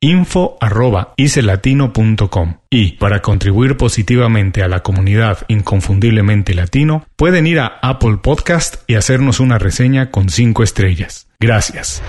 info.icelatino.com y para contribuir positivamente a la comunidad inconfundiblemente latino pueden ir a Apple Podcast y hacernos una reseña con 5 estrellas. Gracias.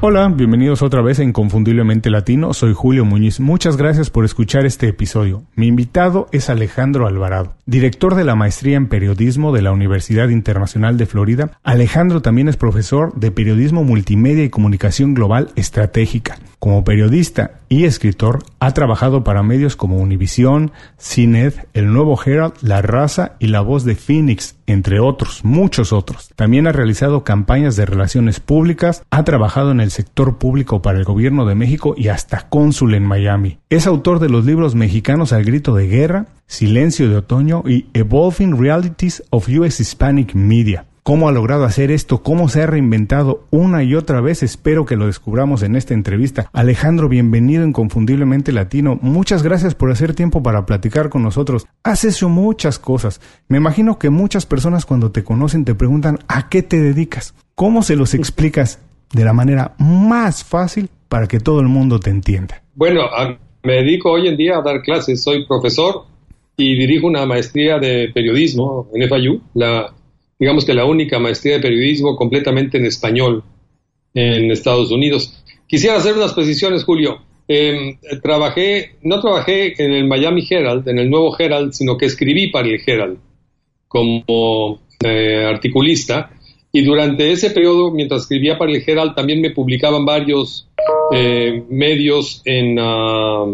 Hola, bienvenidos otra vez a Inconfundiblemente Latino. Soy Julio Muñiz. Muchas gracias por escuchar este episodio. Mi invitado es Alejandro Alvarado, director de la maestría en periodismo de la Universidad Internacional de Florida. Alejandro también es profesor de periodismo multimedia y comunicación global estratégica. Como periodista y escritor, ha trabajado para medios como Univisión, CINED, El Nuevo Herald, La Raza y La Voz de Phoenix, entre otros, muchos otros. También ha realizado campañas de relaciones públicas, ha trabajado en el sector público para el gobierno de México y hasta cónsul en Miami. Es autor de los libros mexicanos al grito de guerra, Silencio de Otoño y Evolving Realities of U.S. Hispanic Media. ¿Cómo ha logrado hacer esto? ¿Cómo se ha reinventado una y otra vez? Espero que lo descubramos en esta entrevista. Alejandro, bienvenido Inconfundiblemente Latino. Muchas gracias por hacer tiempo para platicar con nosotros. Has hecho muchas cosas. Me imagino que muchas personas cuando te conocen te preguntan ¿a qué te dedicas? ¿Cómo se los explicas de la manera más fácil para que todo el mundo te entienda? Bueno, me dedico hoy en día a dar clases. Soy profesor y dirijo una maestría de periodismo en FIU, la digamos que la única maestría de periodismo completamente en español en Estados Unidos. Quisiera hacer unas precisiones, Julio. Em, trabajé, no trabajé en el Miami Herald, en el nuevo Herald, sino que escribí para el Herald como eh, articulista. Y durante ese periodo, mientras escribía para el Herald, también me publicaban varios eh, medios en, ah,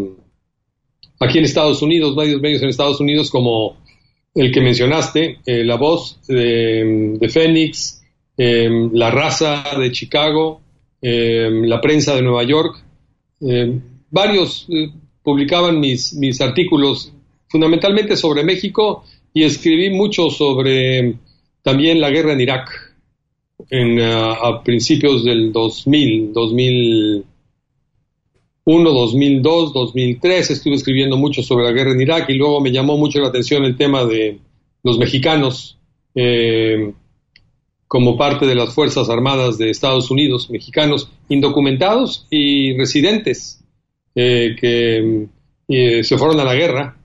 aquí en Estados Unidos, varios medios en Estados Unidos como el que mencionaste, eh, La Voz de, de Phoenix, em, La Raza de Chicago, em, La Prensa de Nueva York. Em, varios eh, publicaban mis, mis artículos fundamentalmente sobre México y escribí mucho sobre también la guerra en Irak en, ah, a principios del 2000, 2001, 2002, 2003. Estuve escribiendo mucho sobre la guerra en Irak y luego me llamó mucho la atención el tema de los mexicanos eh, como parte de las Fuerzas Armadas de Estados Unidos, mexicanos indocumentados y residentes eh, que eh, se fueron a la guerra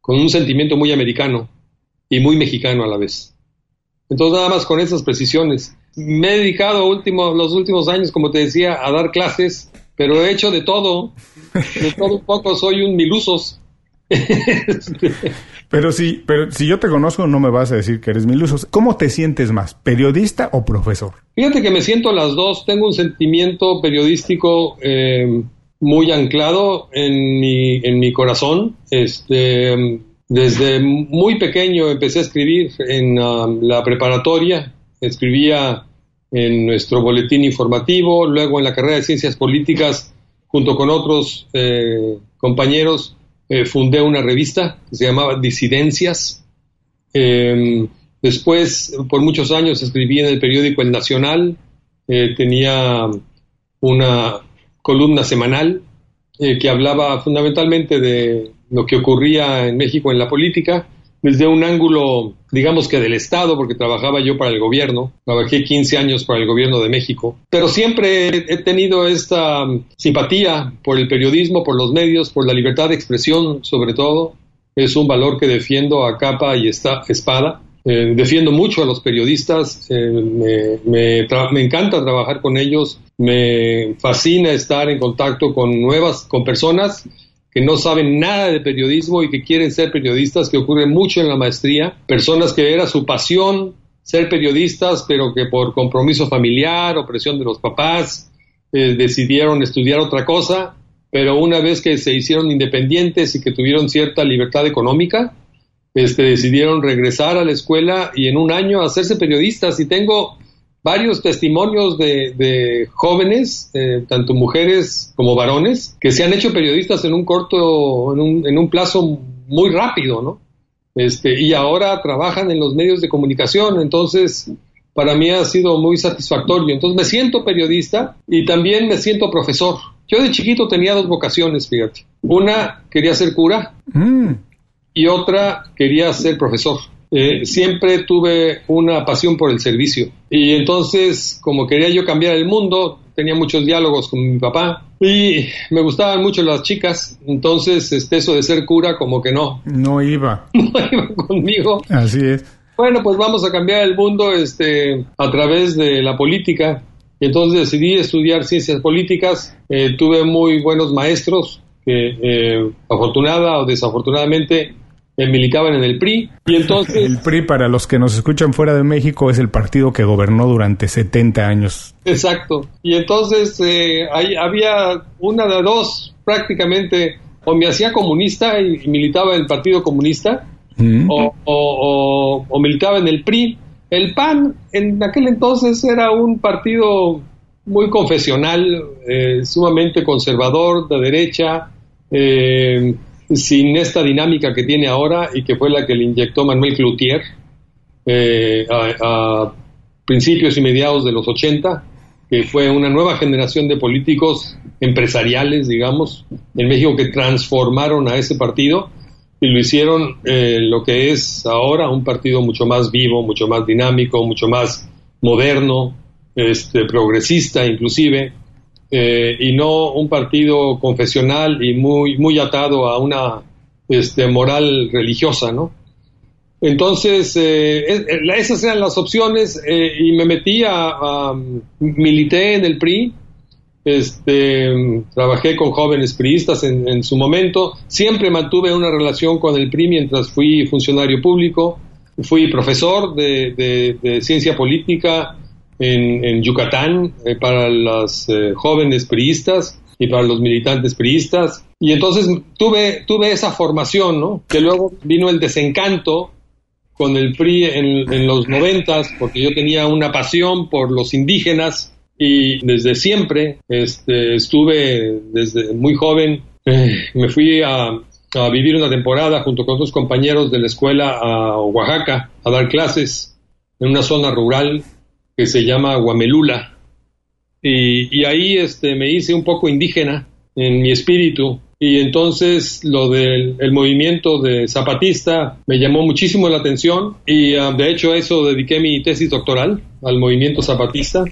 con un sentimiento muy americano y muy mexicano a la vez. Entonces, nada más con esas precisiones. Me he dedicado último, los últimos años, como te decía, a dar clases, pero he hecho de todo, de todo un poco, soy un milusos. pero sí, pero si yo te conozco no me vas a decir que eres milusos. ¿Cómo te sientes más, periodista o profesor? Fíjate que me siento las dos. Tengo un sentimiento periodístico eh, muy anclado en mi, en mi corazón. Este, desde muy pequeño empecé a escribir en um, la preparatoria. Escribía en nuestro boletín informativo, luego en la carrera de ciencias políticas, junto con otros eh, compañeros, eh, fundé una revista que se llamaba Disidencias. Em, después, por muchos años, escribí en el periódico El Nacional, eh, tenía una columna semanal que hablaba fundamentalmente de lo que ocurría en México en la política desde un ángulo, digamos que del Estado, porque trabajaba yo para el gobierno, trabajé 15 años para el gobierno de México, pero siempre he tenido esta simpatía por el periodismo, por los medios, por la libertad de expresión sobre todo. Es un valor que defiendo a capa y espada. Eh, defiendo mucho a los periodistas, eh, me, me, encanta trabajar con ellos, me fascina estar en contacto con nuevas, con personas que no saben nada de periodismo y que quieren ser periodistas, que ocurre mucho en la maestría, personas que era su pasión ser periodistas, pero que por compromiso familiar o presión de los papás eh, decidieron estudiar otra cosa, pero una vez que se hicieron independientes y que tuvieron cierta libertad económica, este, decidieron regresar a la escuela y en un año hacerse periodistas. Y tengo varios testimonios de, jóvenes, eh, tanto mujeres como varones, que se han hecho periodistas en un corto, en un, en un plazo muy rápido, ¿no? Este, y ahora trabajan en los medios de comunicación, entonces para mí ha sido muy satisfactorio. Entonces me siento periodista y también me siento profesor. Yo de chiquito tenía dos vocaciones, fíjate. Una quería ser cura mm. y otra quería ser profesor. Eh, siempre tuve una pasión por el servicio. Y entonces, como quería yo cambiar el mundo, tenía muchos diálogos con mi papá y me gustaban mucho las chicas. Entonces, este, eso de ser cura, como que no. No iba. No iba conmigo. Así es. Bueno, pues vamos a cambiar el mundo este, a través de la política. Entonces decidí estudiar ciencias políticas. Eh, tuve muy buenos maestros que, eh, afortunada o desafortunadamente, militaban en el PRI. Y entonces... El PRI, para los que nos escuchan fuera de México, es el partido que gobernó durante 70 años. Exacto. Y entonces eh, había una de dos, prácticamente, o me hacía comunista y, militaba en el Partido Comunista, mm. o, militaba en el PRI. El PAN en aquel entonces era un partido muy confesional, eh, sumamente conservador, de derecha, eh, sin esta dinámica que tiene ahora y que fue la que le inyectó Manuel Cloutier eh, a, principios y mediados de los 80, que fue una nueva generación de políticos empresariales, digamos, en México que transformaron a ese partido y lo hicieron eh, lo que es ahora un partido mucho más vivo, mucho más dinámico, mucho más moderno, este, progresista inclusive, eh, y no un partido confesional y muy, muy atado a una este, moral religiosa, ¿no? Entonces, eh, esas eran las opciones y me metí a, milité en el PRI, este, trabajé con jóvenes priistas en, su momento, siempre mantuve una relación con el PRI mientras fui funcionario público, fui profesor de ciencia política en, Yucatán eh, para las eh, jóvenes priistas y para los militantes priistas. Y entonces tuve, tuve esa formación, ¿no? Que luego vino el desencanto con el PRI en, los noventas, porque yo tenía una pasión por los indígenas y desde siempre este, estuve, desde muy joven, eh, me fui a, a vivir una temporada junto con otros compañeros de la escuela a Oaxaca a dar clases en una zona rural que se llama Guamelula. Y, ahí este, me hice un poco indígena en mi espíritu. Y entonces lo del movimiento de zapatista me llamó muchísimo la atención y ah, de hecho eso dediqué mi tesis doctoral al movimiento zapatista.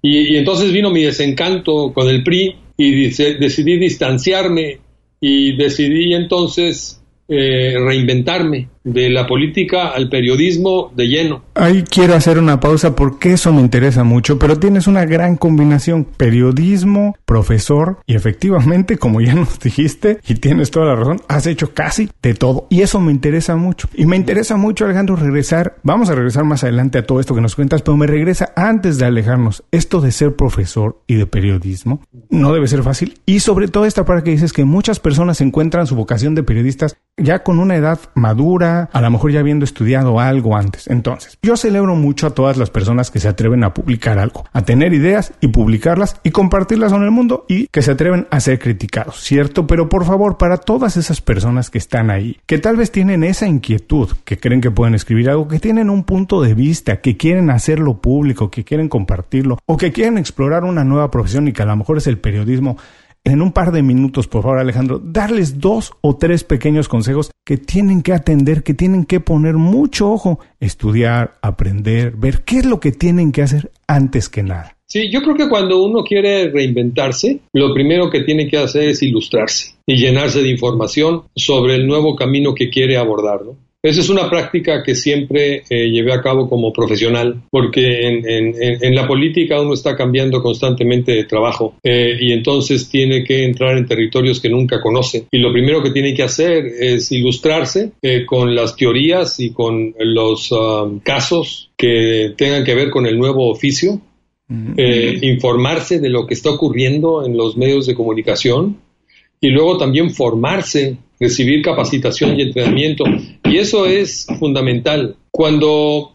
Y, entonces vino mi desencanto con el PRI y decidí distanciarme y decidí entonces eh, reinventarme de la política al periodismo de lleno. Ahí quiero hacer una pausa porque eso me interesa mucho, pero tienes una gran combinación, periodismo, profesor y efectivamente, como ya nos dijiste, y tienes toda la razón, has hecho casi de todo y eso me interesa mucho. Y me interesa mucho, Alejandro, regresar, vamos a regresar más adelante a todo esto que nos cuentas, pero me regresa antes de alejarnos, esto de ser profesor y de periodismo no debe ser fácil y sobre todo esta parte que dices que muchas personas encuentran su vocación de periodistas ya con una edad madura, a lo mejor ya habiendo estudiado algo antes. Entonces, yo celebro mucho a todas las personas que se atreven a publicar algo, a tener ideas y publicarlas y compartirlas con el mundo y que se atreven a ser criticados, ¿cierto? Pero por favor, para todas esas personas que están ahí, que tal vez tienen esa inquietud, que creen que pueden escribir algo, que tienen un punto de vista, que quieren hacerlo público, que quieren compartirlo o que quieren explorar una nueva profesión y que a lo mejor es el periodismo, en un par de minutos, por favor, Alejandro, darles dos o tres pequeños consejos que tienen que atender, que tienen que poner mucho ojo, estudiar, aprender, ver qué es lo que tienen que hacer antes que nada. Sí, yo creo que cuando uno quiere reinventarse, lo primero que tiene que hacer es ilustrarse y llenarse de información sobre el nuevo camino que quiere abordar. ¿no? Esa es una práctica que siempre eh, llevé a cabo como profesional, porque en, la política uno está cambiando constantemente de trabajo eh, y entonces tiene que entrar en territorios que nunca conoce. Y lo primero que tiene que hacer es ilustrarse eh, con las teorías y con los um, casos que tengan que ver con el nuevo oficio, informarse de lo que está ocurriendo en los medios de comunicación y luego también formarse recibir capacitación y entrenamiento. Y eso es fundamental. Cuando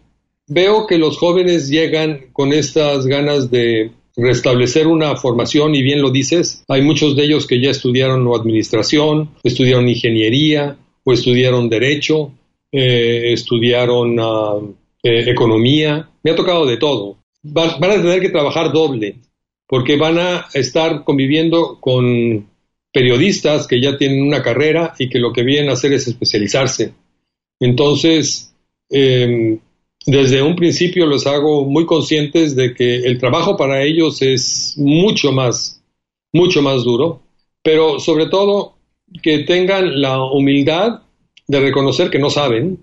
veo que los jóvenes llegan con estas ganas de restablecer una formación, y bien lo dices, hay muchos de ellos que ya estudiaron administración, estudiaron ingeniería o estudiaron derecho, eh, estudiaron eh, economía, me ha tocado de todo. van a tener que trabajar doble, porque van a estar conviviendo con periodistas que ya tienen una carrera y que lo que vienen a hacer es especializarse. Entonces, em, desde un principio los hago muy conscientes de que el trabajo para ellos es mucho más, mucho más duro, pero sobre todo que tengan la humildad de reconocer que no saben,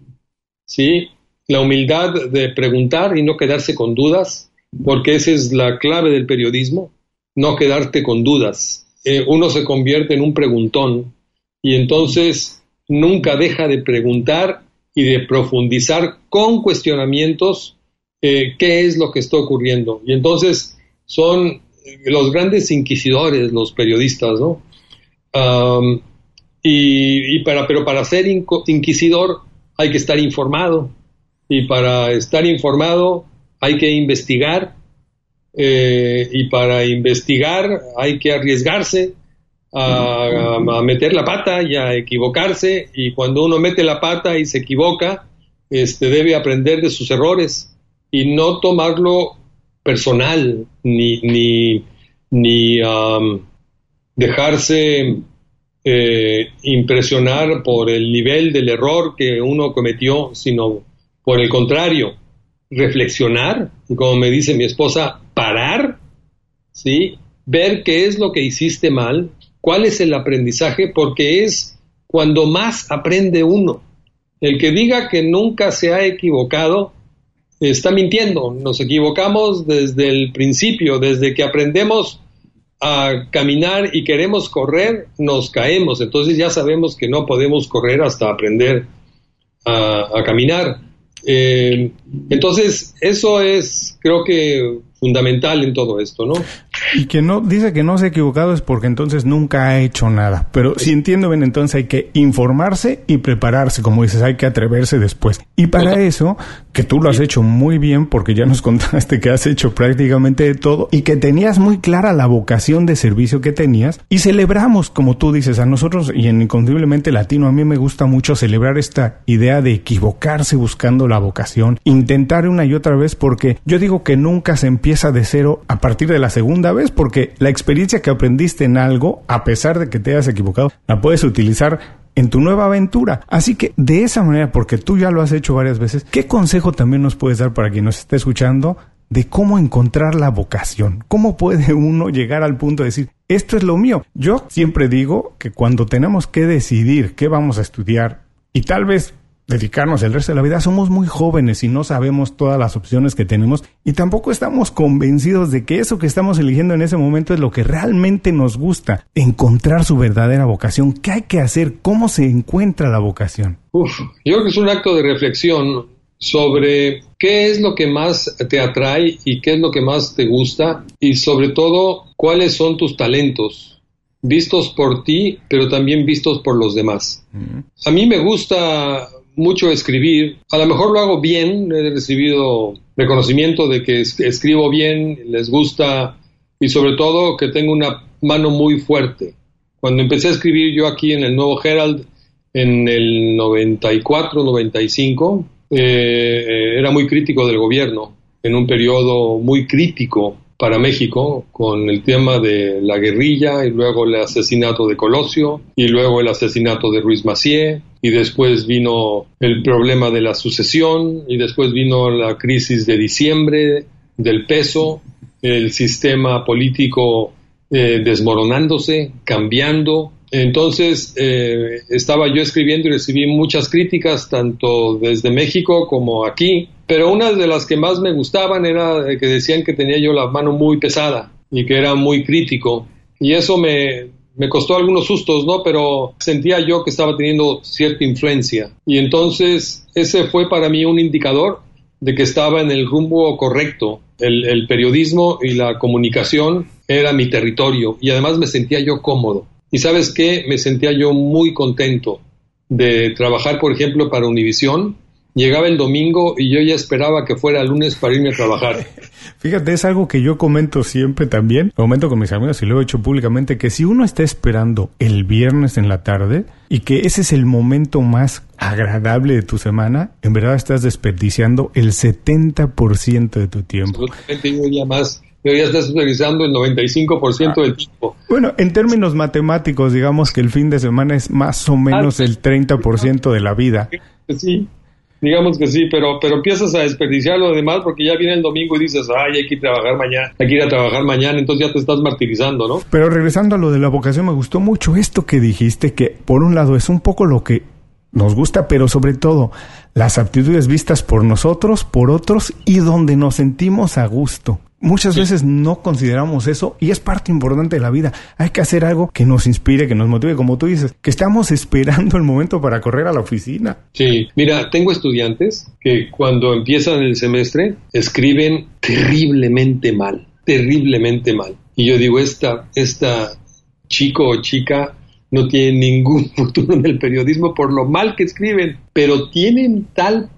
¿sí? La humildad de preguntar y no quedarse con dudas, porque esa es la clave del periodismo, no quedarte con dudas. Eh, uno se convierte en un preguntón y entonces nunca deja de preguntar y de profundizar con cuestionamientos eh, qué es lo que está ocurriendo. Y entonces son los grandes inquisidores, los periodistas, ¿no? y, para, pero para ser inquisidor hay que estar informado. Y para estar informado hay que investigar eh, y para investigar hay que arriesgarse a, meter la pata y a equivocarse. Y cuando uno mete la pata y se equivoca, este, debe aprender de sus errores y no tomarlo personal ni, ni, ni dejarse eh, impresionar por el nivel del error que uno cometió, sino por el contrario, reflexionar, como me dice mi esposa, parar, ¿sí? Ver qué es lo que hiciste mal, cuál es el aprendizaje, porque es cuando más aprende uno. El que diga que nunca se ha equivocado está mintiendo. Nos equivocamos desde el principio, desde que aprendemos a caminar y queremos correr, nos caemos. Entonces ya sabemos que no podemos correr hasta aprender a, caminar. Eh, entonces, eso es, creo que, fundamental en todo esto, ¿no? Y que no, dice que no se ha equivocado es porque entonces nunca ha hecho nada. Pero si entiendo bien, entonces hay que informarse y prepararse, como dices, hay que atreverse después. Y para eso, que tú lo has hecho muy bien, porque ya nos contaste que has hecho prácticamente de todo y que tenías muy clara la vocación de servicio que tenías. Y celebramos, como tú dices, a nosotros y en Inconfundiblemente Latino, a mí me gusta mucho celebrar esta idea de equivocarse buscando la vocación, intentar una y otra vez, porque yo digo que nunca se empieza de cero a partir de la segunda vez, porque la experiencia que aprendiste en algo, a pesar de que te hayas equivocado, la puedes utilizar en tu nueva aventura. Así que de esa manera, porque tú ya lo has hecho varias veces, ¿qué consejo también nos puedes dar para quien nos esté escuchando de cómo encontrar la vocación? ¿Cómo puede uno llegar al punto de decir, esto es lo mío? Yo siempre digo que cuando tenemos que decidir qué vamos a estudiar y tal vez dedicarnos el resto de la vida. Somos muy jóvenes y no sabemos todas las opciones que tenemos y tampoco estamos convencidos de que eso que estamos eligiendo en ese momento es lo que realmente nos gusta. Encontrar su verdadera vocación. ¿Qué hay que hacer? ¿Cómo se encuentra la vocación? Uf, yo creo que es un acto de reflexión sobre qué es lo que más te atrae y qué es lo que más te gusta y sobre todo cuáles son tus talentos vistos por ti, pero también vistos por los demás. A mí me gusta mucho escribir. A lo mejor lo hago bien, he recibido reconocimiento de que escribo bien, les gusta y sobre todo que tengo una mano muy fuerte. Cuando empecé a escribir yo aquí en el Nuevo Herald en el 94, 95, eh, era muy crítico del gobierno, en un periodo muy crítico para México con el tema de la guerrilla y luego el asesinato de Colosio y luego el asesinato de Ruiz Macié y después vino el problema de la sucesión y después vino la crisis de diciembre del peso, el sistema político eh, desmoronándose, cambiando. Entonces eh, estaba yo escribiendo y recibí muchas críticas tanto desde México como aquí, pero una de las que más me gustaban era que decían que tenía yo la mano muy pesada y que era muy crítico y eso me, me costó algunos sustos, ¿no? Pero sentía yo que estaba teniendo cierta influencia y entonces ese fue para mí un indicador de que estaba en el rumbo correcto. El, periodismo y la comunicación era mi territorio y además me sentía yo cómodo. Y sabes qué, me sentía yo muy contento de trabajar, por ejemplo, para Univisión. Llegaba el domingo y yo ya esperaba que fuera el lunes para irme a trabajar. Fíjate, es algo que yo comento siempre también, comento con mis amigos y lo he hecho públicamente, que si uno está esperando el viernes en la tarde y que ese es el momento más agradable de tu semana, en verdad estás desperdiciando el 70% de tu tiempo. Absolutamente, yo ya más ya estás utilizando el 95% del tiempo. Bueno, en términos matemáticos, digamos que el fin de semana es más o menos ah, el 30% de la vida. Sí, Digamos que sí, pero, pero empiezas a desperdiciar lo demás porque ya viene el domingo y dices, ay, hay que ir a trabajar mañana, hay que ir a trabajar mañana, entonces ya te estás martirizando, ¿no? Pero regresando a lo de la vocación, me gustó mucho esto que dijiste, que por un lado es un poco lo que nos gusta, pero sobre todo las aptitudes vistas por nosotros, por otros y donde nos sentimos a gusto. Muchas veces no consideramos eso y es parte importante de la vida. Hay que hacer algo que nos inspire, que nos motive, como tú dices, que estamos esperando el momento para correr a la oficina. Sí, mira, tengo estudiantes que cuando empiezan el semestre escriben terriblemente mal, terriblemente mal. Y yo digo, esta, esta chico o chica no tiene ningún futuro en el periodismo por lo mal que escriben, pero tienen tal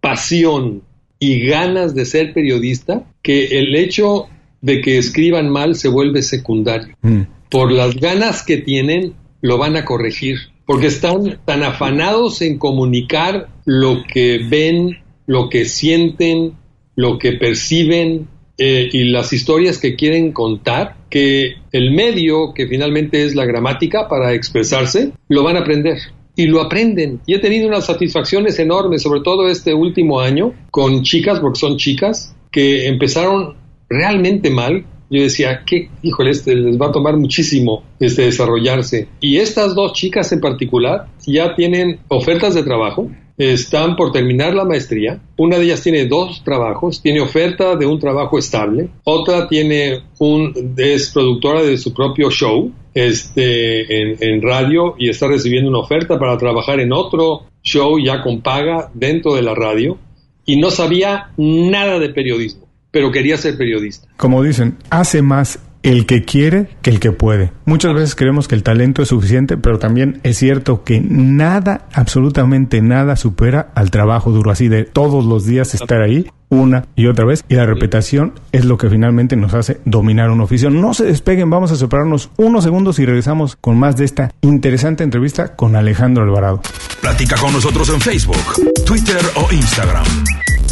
pasión y ganas de ser periodista que el hecho de que escriban mal se vuelve secundario. Mm. Por las ganas que tienen, lo van a corregir, porque están tan afanados en comunicar lo que ven, lo que sienten, lo que perciben eh, y las historias que quieren contar, que el medio, que finalmente es la gramática para expresarse, lo van a aprender y lo aprenden. Y he tenido unas satisfacciones enormes, sobre todo este último año, con chicas, porque son chicas, que empezaron realmente mal. Yo decía, que, híjole, este les va a tomar muchísimo este desarrollarse. Y estas dos chicas en particular ya tienen ofertas de trabajo, están por terminar la maestría. Una de ellas tiene dos trabajos, tiene oferta de un trabajo estable, otra tiene un es productora de su propio show este, en, radio y está recibiendo una oferta para trabajar en otro show ya con paga dentro de la radio y no sabía nada de periodismo, pero quería ser periodista. Como dicen, hace más el que quiere que el que puede. Muchas veces creemos que el talento es suficiente, pero también es cierto que nada, absolutamente nada supera al trabajo duro, así de todos los días estar ahí una y otra vez y la repetición es lo que finalmente nos hace dominar un oficio. No se despeguen, vamos a separarnos unos segundos y regresamos con más de esta interesante entrevista con Alejandro Alvarado. Platica con nosotros en Facebook, Twitter o Instagram.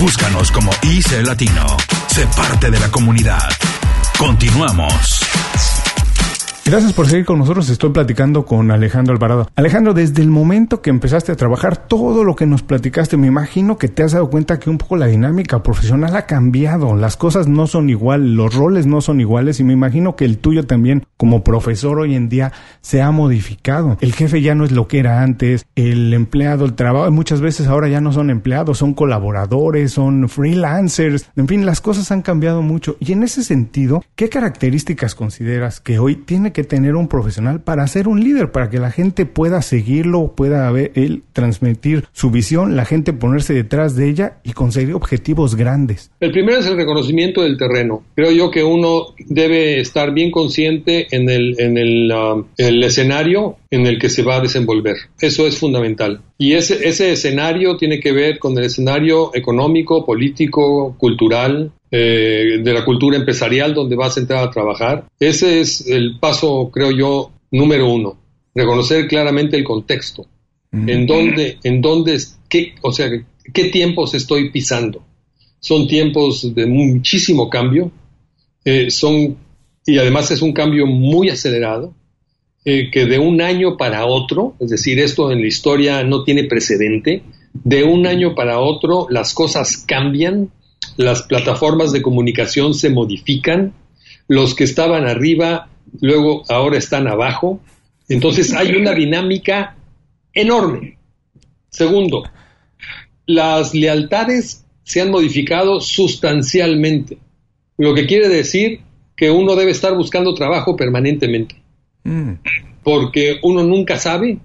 Búscanos como IC Latino. Sé parte de la comunidad. Continuamos. Gracias por seguir con nosotros. Estoy platicando con Alejandro Alvarado. Alejandro, desde el momento que empezaste a trabajar, todo lo que nos platicaste, me imagino que te has dado cuenta que un poco la dinámica profesional ha cambiado. Las cosas no son igual, los roles no son iguales y me imagino que el tuyo también como profesor hoy en día se ha modificado. El jefe ya no es lo que era antes, el empleado, el trabajo, muchas veces ahora ya no son empleados, son colaboradores, son freelancers. En fin, las cosas han cambiado mucho. Y en ese sentido, ¿qué características consideras que hoy tiene que que tener un profesional para ser un líder, para que la gente pueda seguirlo, pueda ver, él transmitir su visión, la gente ponerse detrás de ella y conseguir objetivos grandes. El primero es el reconocimiento del terreno. Creo yo que uno debe estar bien consciente en el, en el, um, el escenario en el que se va a desenvolver. Eso es fundamental. Y ese, ese escenario tiene que ver con el escenario económico, político, cultural, eh, de la cultura empresarial donde vas a entrar a trabajar. Ese es el paso, creo yo, número uno. Reconocer claramente el contexto. En dónde, en dónde, qué, o sea, qué tiempos estoy pisando. Son tiempos de muchísimo cambio, eh, son, y además es un cambio muy acelerado, eh, que de un año para otro, es decir, esto en la historia no tiene precedente, de un año para otro las cosas cambian, las plataformas de comunicación se modifican, los que estaban arriba luego ahora están abajo, entonces hay una dinámica enorme. Segundo, las lealtades se han modificado sustancialmente, lo que quiere decir que uno debe estar buscando trabajo permanentemente, mm. porque uno nunca sabe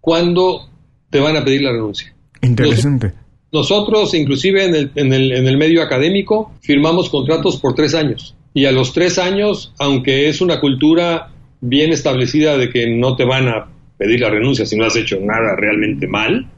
cuándo te van a pedir la renuncia. Interesante. Nosotros, inclusive en el, en, el, en el medio académico, firmamos contratos por tres años. Y a los tres años, aunque es una cultura bien establecida de que no te van a pedir la renuncia si no has hecho nada realmente mal,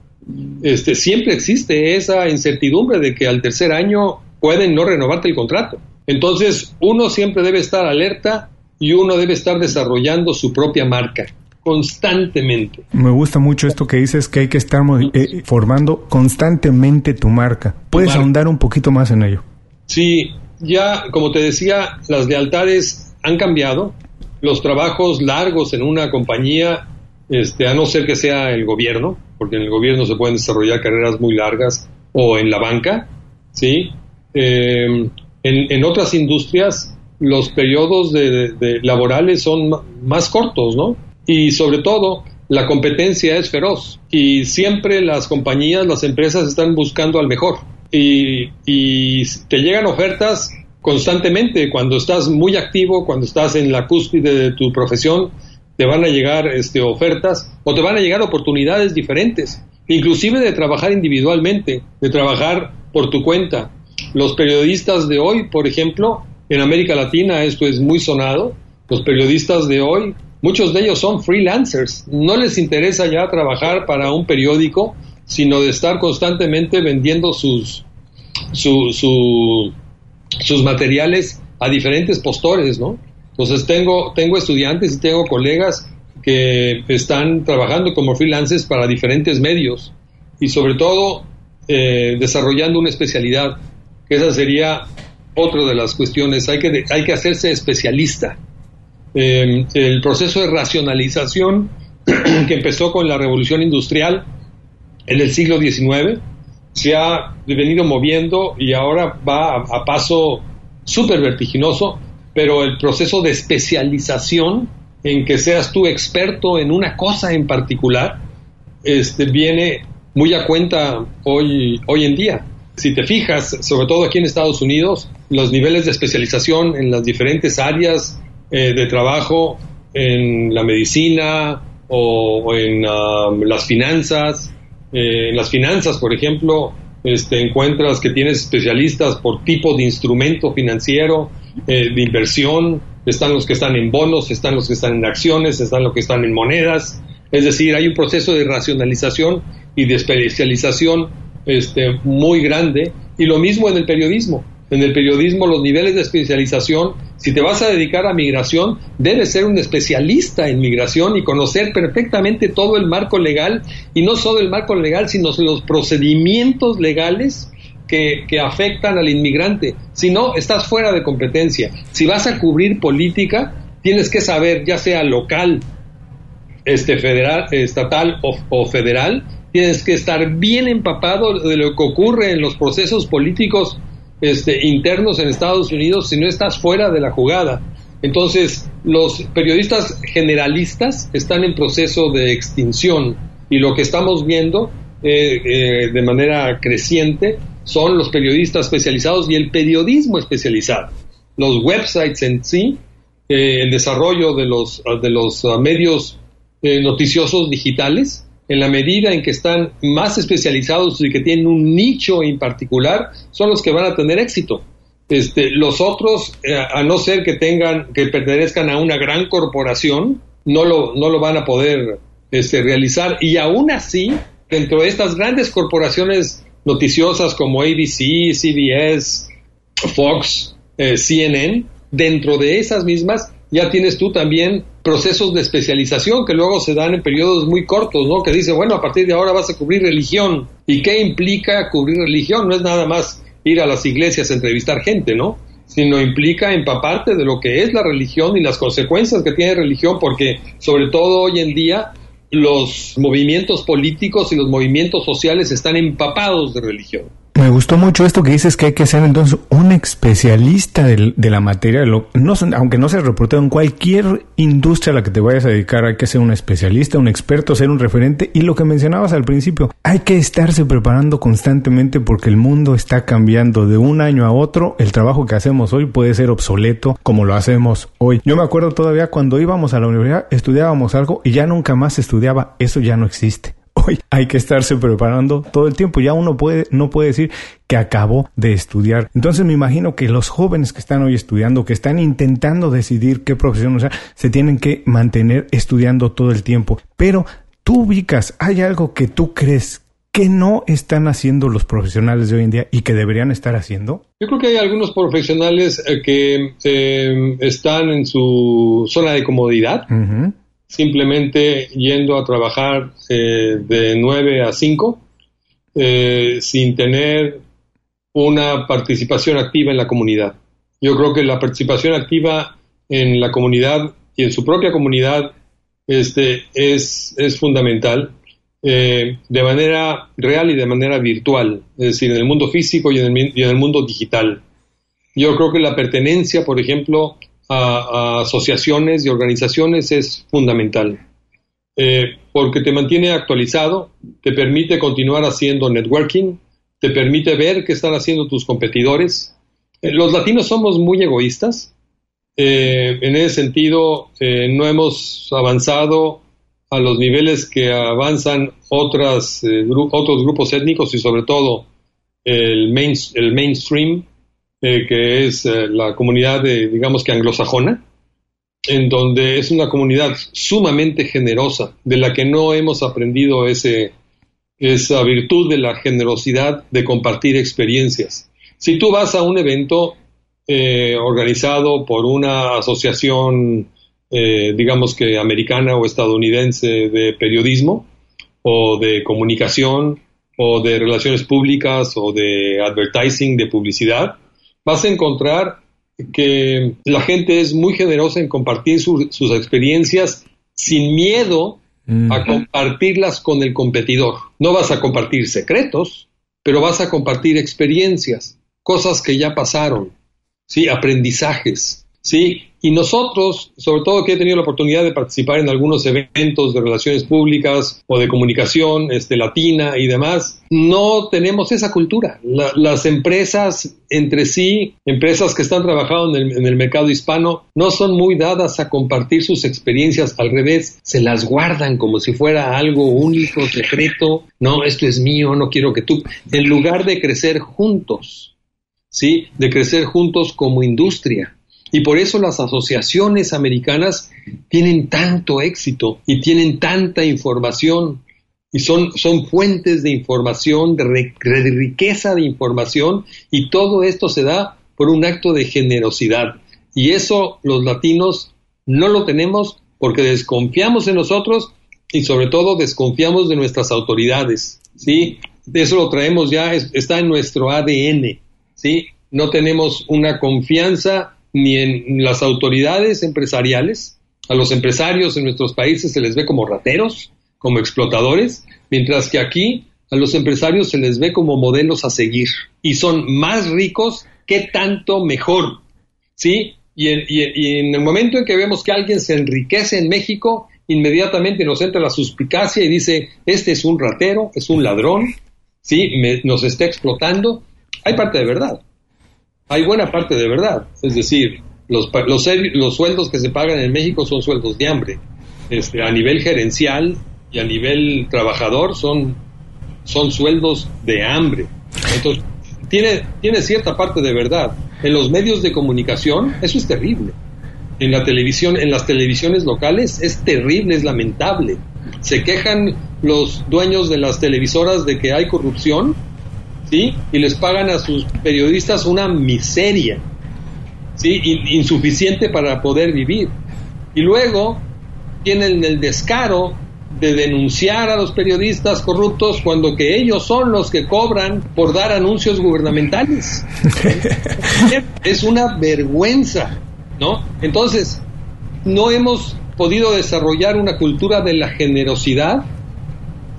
este, siempre existe esa incertidumbre de que al tercer año pueden no renovarte el contrato. Entonces, uno siempre debe estar alerta y uno debe estar desarrollando su propia marca constantemente. Me gusta mucho esto que dices que hay que estar eh, formando constantemente tu marca. ¿Puedes ahondar un poquito más en ello? Sí, ya como te decía, las lealtades han cambiado. Los trabajos largos en una compañía, este, a no ser que sea el gobierno, porque en el gobierno se pueden desarrollar carreras muy largas, o en la banca, ¿sí? Em, en, otras industrias los periodos de, laborales son más cortos, ¿no? Y sobre todo, la competencia es feroz y siempre las compañías, las empresas están buscando al mejor. Y, y te llegan ofertas constantemente cuando estás muy activo, cuando estás en la cúspide de tu profesión, te van a llegar este, ofertas o te van a llegar oportunidades diferentes, inclusive de trabajar individualmente, de trabajar por tu cuenta. Los periodistas de hoy, por ejemplo, en América Latina esto es muy sonado, los periodistas de hoy, muchos de ellos son freelancers, no les interesa ya trabajar para un periódico, sino de estar constantemente vendiendo sus, sus materiales a diferentes postores, ¿no? Entonces tengo, tengo estudiantes y tengo colegas que están trabajando como freelancers para diferentes medios y sobre todo eh, desarrollando una especialidad, que esa sería otra de las cuestiones. Hay que, hay que hacerse especialista. Em, el proceso de racionalización que empezó con la revolución industrial en el siglo XIX se ha venido moviendo y ahora va a paso súper vertiginoso pero el proceso de especialización en que seas tú experto en una cosa en particular, este, viene muy a cuenta hoy, hoy en día. Si te fijas, sobre todo aquí en Estados Unidos, los niveles de especialización en las diferentes áreas eh, de trabajo, en la medicina o, en las finanzas, eh, en las finanzas, por ejemplo, este, encuentras que tienes especialistas por tipo de instrumento financiero, eh, de inversión, están los que están en bonos, están los que están en acciones, están los que están en monedas. Es decir, hay un proceso de racionalización y de especialización este, muy grande. Y lo mismo en el periodismo. En el periodismo los niveles de especialización, si te vas a dedicar a migración, debes ser un especialista en migración y conocer perfectamente todo el marco legal y no solo el marco legal, sino los procedimientos legales que, afectan al inmigrante. Si no, estás fuera de competencia. Si vas a cubrir política, tienes que saber, ya sea local, este federal, estatal o, federal, tienes que estar bien empapado de lo que ocurre en los procesos políticos este, internos en Estados Unidos si no estás fuera de la jugada. Entonces, los periodistas generalistas están en proceso de extinción y lo que estamos viendo eh, eh, de manera creciente son los periodistas especializados y el periodismo especializado. Los websites en sí, eh, el desarrollo de los, de los uh, medios eh, noticiosos digitales, en la medida en que están más especializados y que tienen un nicho en particular, son los que van a tener éxito. Este, los otros, eh, a no ser que tengan, que pertenezcan a una gran corporación, no lo, no lo van a poder este, realizar. Y aún así, dentro de estas grandes corporaciones noticiosas como ABC, CBS, Fox, eh, CNN, dentro de esas mismas ya tienes tú también procesos de especialización que luego se dan en periodos muy cortos, ¿no? Que dice, bueno, a partir de ahora vas a cubrir religión. ¿Y qué implica cubrir religión? No es nada más ir a las iglesias a entrevistar gente, ¿no? sino implica empaparte de lo que es la religión y las consecuencias que tiene religión, porque sobre todo hoy en día los movimientos políticos y los movimientos sociales están empapados de religión. Me gustó mucho esto que dices que hay que ser entonces un especialista de, la materia. Lo, no, aunque no seas reportero en cualquier industria a la que te vayas a dedicar, hay que ser un especialista, un experto, ser un referente. Y lo que mencionabas al principio, hay que estarse preparando constantemente porque el mundo está cambiando de un año a otro. El trabajo que hacemos hoy puede ser obsoleto como lo hacemos hoy. Yo me acuerdo todavía cuando íbamos a la universidad, estudiábamos algo y ya nunca más estudiaba. Eso ya no existe hoy hay que estarse preparando todo el tiempo. Ya uno puede, no puede decir que acabó de estudiar. Entonces me imagino que los jóvenes que están hoy estudiando, que están intentando decidir qué profesión usar, se tienen que mantener estudiando todo el tiempo. Pero tú ubicas, hay algo que tú crees que no están haciendo los profesionales de hoy en día y que deberían estar haciendo? Yo creo que hay algunos profesionales eh, que eh, están en su zona de comodidad simplemente yendo a trabajar eh, de 9 a 5 eh, sin tener una participación activa en la comunidad. Yo creo que la participación activa en la comunidad y en su propia comunidad este, es, es fundamental eh, de manera real y de manera virtual, es decir, en el mundo físico y en el, y en el mundo digital. Yo creo que la pertenencia, por ejemplo, a, asociaciones y organizaciones es fundamental, eh, porque te mantiene actualizado, te permite continuar haciendo networking, te permite ver qué están haciendo tus competidores. Eh, los latinos somos muy egoístas, eh, en ese sentido no hemos avanzado a los niveles que avanzan otras, otros grupos étnicos y sobre todo el, el mainstream eh, que es eh, la comunidad, de, digamos que anglosajona, en donde es una comunidad sumamente generosa, de la que no hemos aprendido ese, esa virtud de la generosidad de compartir experiencias. Si tú vas a un evento eh, organizado por una asociación, digamos que americana o estadounidense de periodismo o de comunicación o de relaciones públicas o de advertising, de publicidad, vas a encontrar que la gente es muy generosa en compartir sus experiencias sin miedo a compartirlas con el competidor. No vas a compartir secretos, pero vas a compartir experiencias, cosas que ya pasaron, ¿sí? aprendizajes. ¿sí? Y nosotros, sobre todo que he tenido la oportunidad de participar en algunos eventos de relaciones públicas o de comunicación este, latina y demás, no tenemos esa cultura. las empresas entre sí, empresas que están trabajando en el, en el, mercado hispano, no son muy dadas a compartir sus experiencias. Al revés, se las guardan como si fuera algo único, secreto. No, esto es mío, no quiero que tú. En lugar de crecer juntos, ¿sí? De crecer juntos como industria y por eso las asociaciones americanas tienen tanto éxito y tienen tanta información y son, son fuentes de información, de, riqueza de información y todo esto se da por un acto de generosidad. Y eso los latinos no lo tenemos porque desconfiamos en nosotros y sobre todo desconfiamos de nuestras autoridades. ¿sí? Eso lo traemos ya, está en nuestro ADN. ¿sí? No tenemos una confianza ni en las autoridades empresariales. A los empresarios en nuestros países se les ve como rateros, como explotadores, mientras que aquí a los empresarios se les ve como modelos a seguir y son más ricos que tanto mejor. ¿Sí? Y en, el momento en que vemos que alguien se enriquece en México, inmediatamente nos entra la suspicacia y dice, este es un ratero, es un ladrón, ¿sí? nos está explotando. Hay parte de verdad hay buena parte de verdad. Es decir, los, los, los, sueldos que se pagan en México son sueldos de hambre. Este, a nivel gerencial y a nivel trabajador son, son sueldos de hambre. Entonces, tiene, tiene cierta parte de verdad. En los medios de comunicación, eso es terrible. En la televisión, en las televisiones locales, es terrible, es lamentable. Se quejan los dueños de las televisoras de que hay corrupción ¿sí? Y les pagan a sus periodistas una miseria, ¿sí? insuficiente para poder vivir. Y luego tienen el descaro de denunciar a los periodistas corruptos cuando que ellos son los que cobran por dar anuncios gubernamentales. es una vergüenza, ¿no? Entonces, no hemos podido desarrollar una cultura de la generosidad,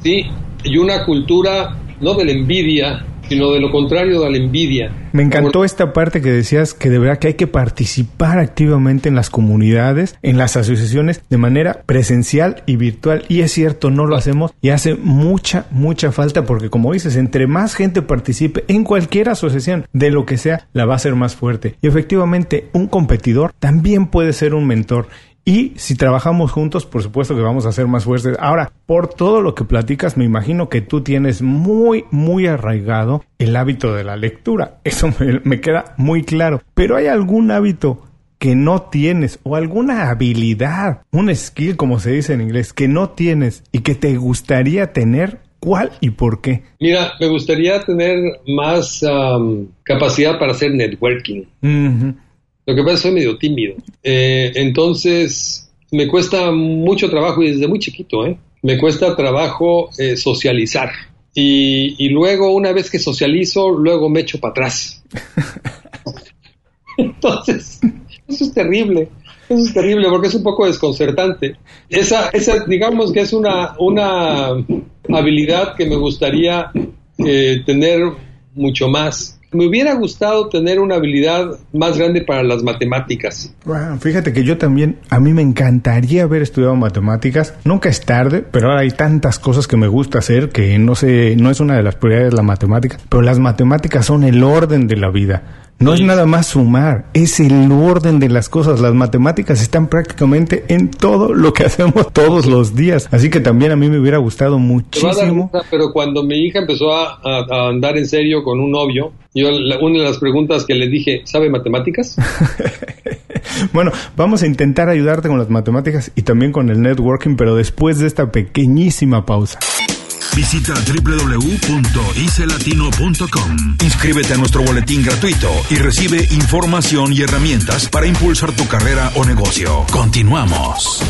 ¿sí? Y una cultura no de la envidia, sino de lo contrario de la envidia. Me encantó esta parte que decías que de verdad que hay que participar activamente en las comunidades, en las asociaciones, de manera presencial y virtual. Y es cierto, no lo hacemos y hace mucha, mucha falta porque como dices, entre más gente participe en cualquier asociación, de lo que sea, la va a ser más fuerte. Y efectivamente, un competidor también puede ser un mentor. Y si trabajamos juntos, por supuesto que vamos a ser más fuertes. Ahora, por todo lo que platicas, me imagino que tú tienes muy, muy arraigado el hábito de la lectura. Eso me, queda muy claro. Pero hay algún hábito que no tienes o alguna habilidad, un skill como se dice en inglés, que no tienes y que te gustaría tener, ¿cuál y por qué? Mira, me gustaría tener más capacidad para hacer networking. Lo que pasa es que soy medio tímido. Eh, entonces, me cuesta mucho trabajo y desde muy chiquito, ¿eh? Me cuesta trabajo eh, socializar. Y, luego, una vez que socializo, luego me echo para atrás. Entonces, eso es terrible. Eso es terrible porque es un poco desconcertante. Esa, esa digamos que es una, una habilidad que me gustaría eh, tener mucho más me hubiera gustado tener una habilidad más grande para las matemáticas. fíjate que yo también, a mí me encantaría haber estudiado matemáticas. Nunca es tarde, pero ahora hay tantas cosas que me gusta hacer que no sé, no es una de las prioridades la matemática, pero las matemáticas son el orden de la vida. No es nada más sumar, es el orden de las cosas. Las matemáticas están prácticamente en todo lo que hacemos todos los días. Así que también a mí me hubiera gustado muchísimo. pero cuando mi hija empezó a, andar en serio con un novio, yo una de las preguntas que le dije, ¿sabe matemáticas? bueno, vamos a intentar ayudarte con las matemáticas y también con el networking, pero después de esta pequeñísima pausa. Visita www.icelatino.com. Inscríbete a nuestro boletín gratuito y recibe información y herramientas para impulsar tu carrera o negocio. Continuamos.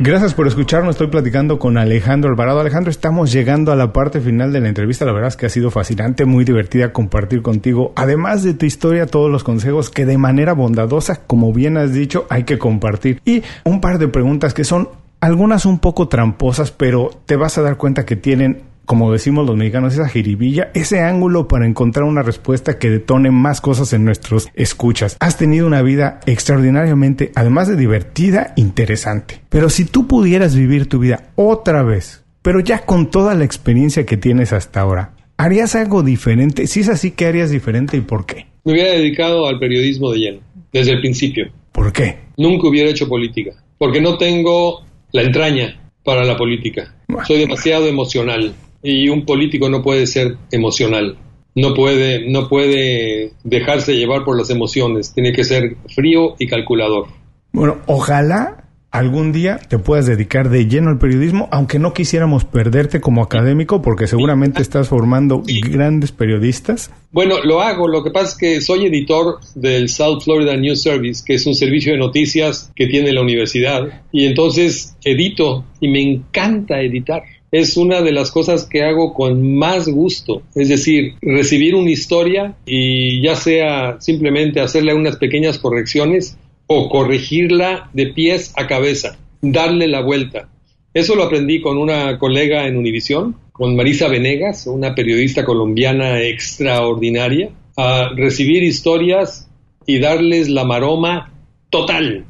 Gracias por escucharnos. Estoy platicando con Alejandro Alvarado. Alejandro, estamos llegando a la parte final de la entrevista. La verdad es que ha sido fascinante, muy divertida compartir contigo. Además de tu historia, todos los consejos que de manera bondadosa, como bien has dicho, hay que compartir. Y un par de preguntas que son algunas un poco tramposas, pero te vas a dar cuenta que tienen, como decimos los mexicanos, esa jiribilla, ese ángulo para encontrar una respuesta que detone más cosas en nuestros escuchas. Has tenido una vida extraordinariamente, además de divertida, interesante. Pero si tú pudieras vivir tu vida otra vez, pero ya con toda la experiencia que tienes hasta ahora, ¿harías algo diferente? Si es así, ¿qué harías diferente y por qué? Me hubiera dedicado al periodismo de lleno, desde el principio. ¿Por qué? Nunca hubiera hecho política, porque no tengo la entraña para la política. Soy demasiado emocional y un político no puede ser emocional. No puede, no puede dejarse llevar por las emociones. Tiene que ser frío y calculador. Bueno, ojalá algún día te puedas dedicar de lleno al periodismo, aunque no quisiéramos perderte como académico, porque seguramente estás formando grandes periodistas. Bueno, lo hago. Lo que pasa es que soy editor del South Florida News Service, que es un servicio de noticias que tiene la universidad. Y entonces edito y me encanta editar. Es una de las cosas que hago con más gusto. Es decir, recibir una historia y ya sea simplemente hacerle unas pequeñas correcciones o corregirla de pies a cabeza, darle la vuelta. Eso lo aprendí con una colega en Univisión, con Marisa Venegas, una periodista colombiana extraordinaria, a recibir historias y darles la maroma total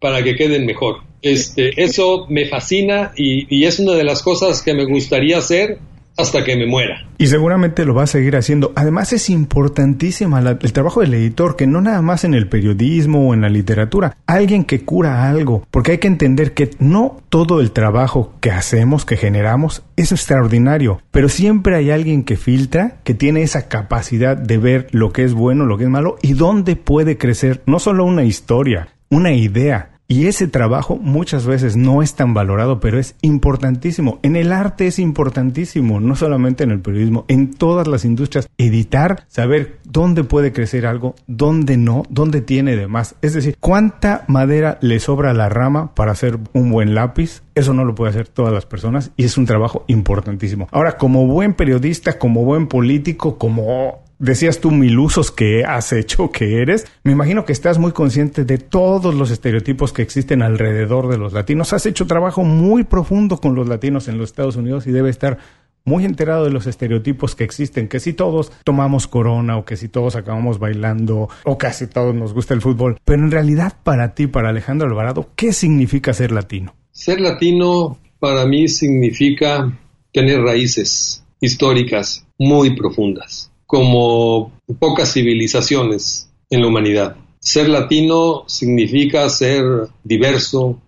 para que queden mejor. Este, eso me fascina y, y es una de las cosas que me gustaría hacer hasta que me muera. Y seguramente lo va a seguir haciendo. Además es importantísimo el trabajo del editor, que no nada más en el periodismo o en la literatura, alguien que cura algo, porque hay que entender que no todo el trabajo que hacemos, que generamos, es extraordinario, pero siempre hay alguien que filtra, que tiene esa capacidad de ver lo que es bueno, lo que es malo y dónde puede crecer no solo una historia, una idea, Y ese trabajo muchas veces no es tan valorado, pero es importantísimo. En el arte es importantísimo, no solamente en el periodismo, en todas las industrias. Editar, saber dónde puede crecer algo, dónde no, dónde tiene de más. Es decir, cuánta madera le sobra a la rama para hacer un buen lápiz. Eso no lo puede hacer todas las personas y es un trabajo importantísimo. Ahora, como buen periodista, como buen político, como decías tú mil usos que has hecho, que eres, me imagino que estás muy consciente de todos los estereotipos que existen alrededor de los latinos. Has hecho trabajo muy profundo con los latinos en los Estados Unidos y debe estar muy enterado de los estereotipos que existen, que si todos tomamos corona o que si todos acabamos bailando o casi todos nos gusta el fútbol. Pero en realidad para ti, para Alejandro Alvarado, ¿qué significa ser latino? Ser latino para mí significa tener raíces históricas muy profundas como pocas civilizaciones en la humanidad. Ser latino significa ser diverso,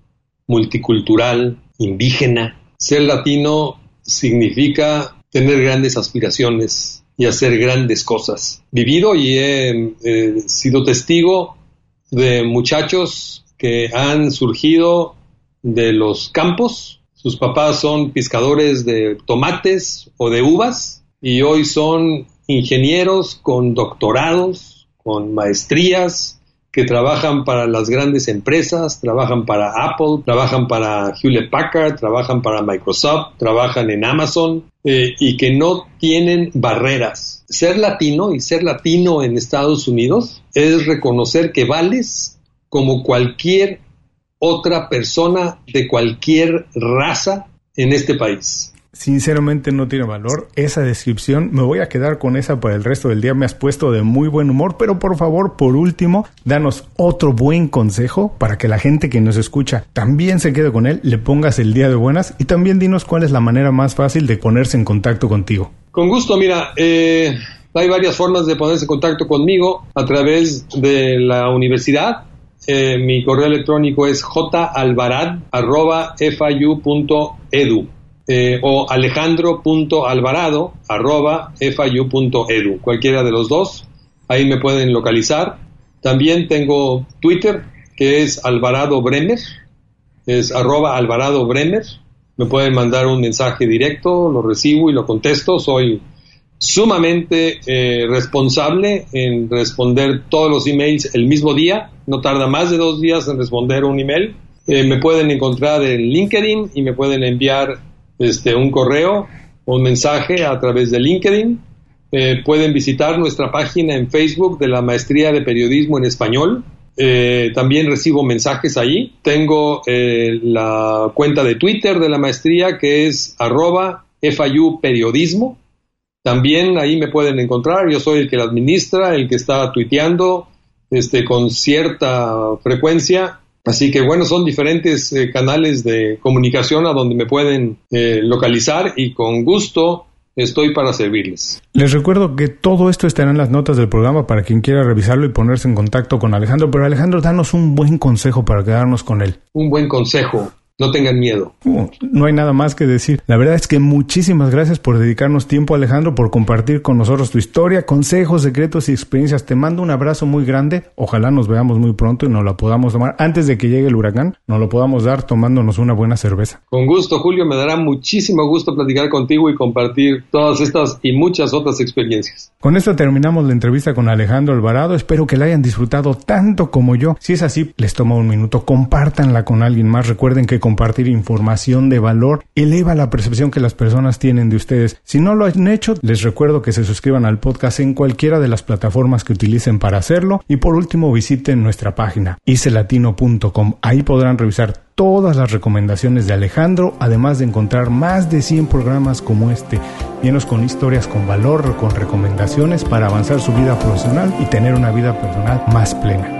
multicultural, indígena. Ser latino significa tener grandes aspiraciones y hacer grandes cosas. Vivido y he sido testigo de muchachos que han surgido de los campos. Sus papás son pescadores de tomates o de uvas y hoy son ingenieros con doctorados, con maestrías, que trabajan para las grandes empresas, trabajan para Apple, trabajan para Hewlett Packard, trabajan para Microsoft, trabajan en Amazon eh, y que no tienen barreras. Ser latino y ser latino en Estados Unidos es reconocer que vales como cualquier otra persona de cualquier raza en este país sinceramente no tiene valor esa descripción. Me voy a quedar con esa para el resto del día. Me has puesto de muy buen humor, pero por favor, por último, danos otro buen consejo para que la gente que nos escucha también se quede con él, le pongas el día de buenas y también dinos cuál es la manera más fácil de ponerse en contacto contigo. Con gusto, mira, eh, hay varias formas de ponerse en contacto conmigo a través de la universidad. Eh, mi correo electrónico es jalvarad.fiu.edu eh, o alejandro.alvarado arroba fiu.edu, cualquiera de los dos, ahí me pueden localizar. También tengo Twitter, que es Alvarado Bremer, es arroba Alvarado Bremer, me pueden mandar un mensaje directo, lo recibo y lo contesto, soy sumamente eh, responsable en responder todos los emails el mismo día, no tarda más de dos días en responder un email. Eh, me pueden encontrar en LinkedIn y me pueden enviar este, un correo un mensaje a través de LinkedIn. Eh, pueden visitar nuestra página en Facebook de la Maestría de Periodismo en Español. Eh, también recibo mensajes ahí. Tengo eh, la cuenta de Twitter de la maestría que es arroba FIU Periodismo. También ahí me pueden encontrar. Yo soy el que la administra, el que está tuiteando este, con cierta frecuencia Así que bueno, son diferentes eh, canales de comunicación a donde me pueden eh, localizar y con gusto estoy para servirles. Les recuerdo que todo esto estará en las notas del programa para quien quiera revisarlo y ponerse en contacto con Alejandro. Pero Alejandro, danos un buen consejo para quedarnos con él. Un buen consejo no tengan miedo. no hay nada más que decir. La verdad es que muchísimas gracias por dedicarnos tiempo, Alejandro, por compartir con nosotros tu historia, consejos, secretos y experiencias. Te mando un abrazo muy grande. Ojalá nos veamos muy pronto y nos la podamos tomar antes de que llegue el huracán. Nos lo podamos dar tomándonos una buena cerveza. Con gusto, Julio. Me dará muchísimo gusto platicar contigo y compartir todas estas y muchas otras experiencias. Con esto terminamos la entrevista con Alejandro Alvarado. Espero que la hayan disfrutado tanto como yo. Si es así, les tomo un minuto. Compártanla con alguien más. Recuerden que compartir información de valor eleva la percepción que las personas tienen de ustedes. Si no lo han hecho, les recuerdo que se suscriban al podcast en cualquiera de las plataformas que utilicen para hacerlo y por último visiten nuestra página icelatino.com. Ahí podrán revisar todas las recomendaciones de Alejandro, además de encontrar más de 100 programas como este, llenos con historias con valor, con recomendaciones para avanzar su vida profesional y tener una vida personal más plena.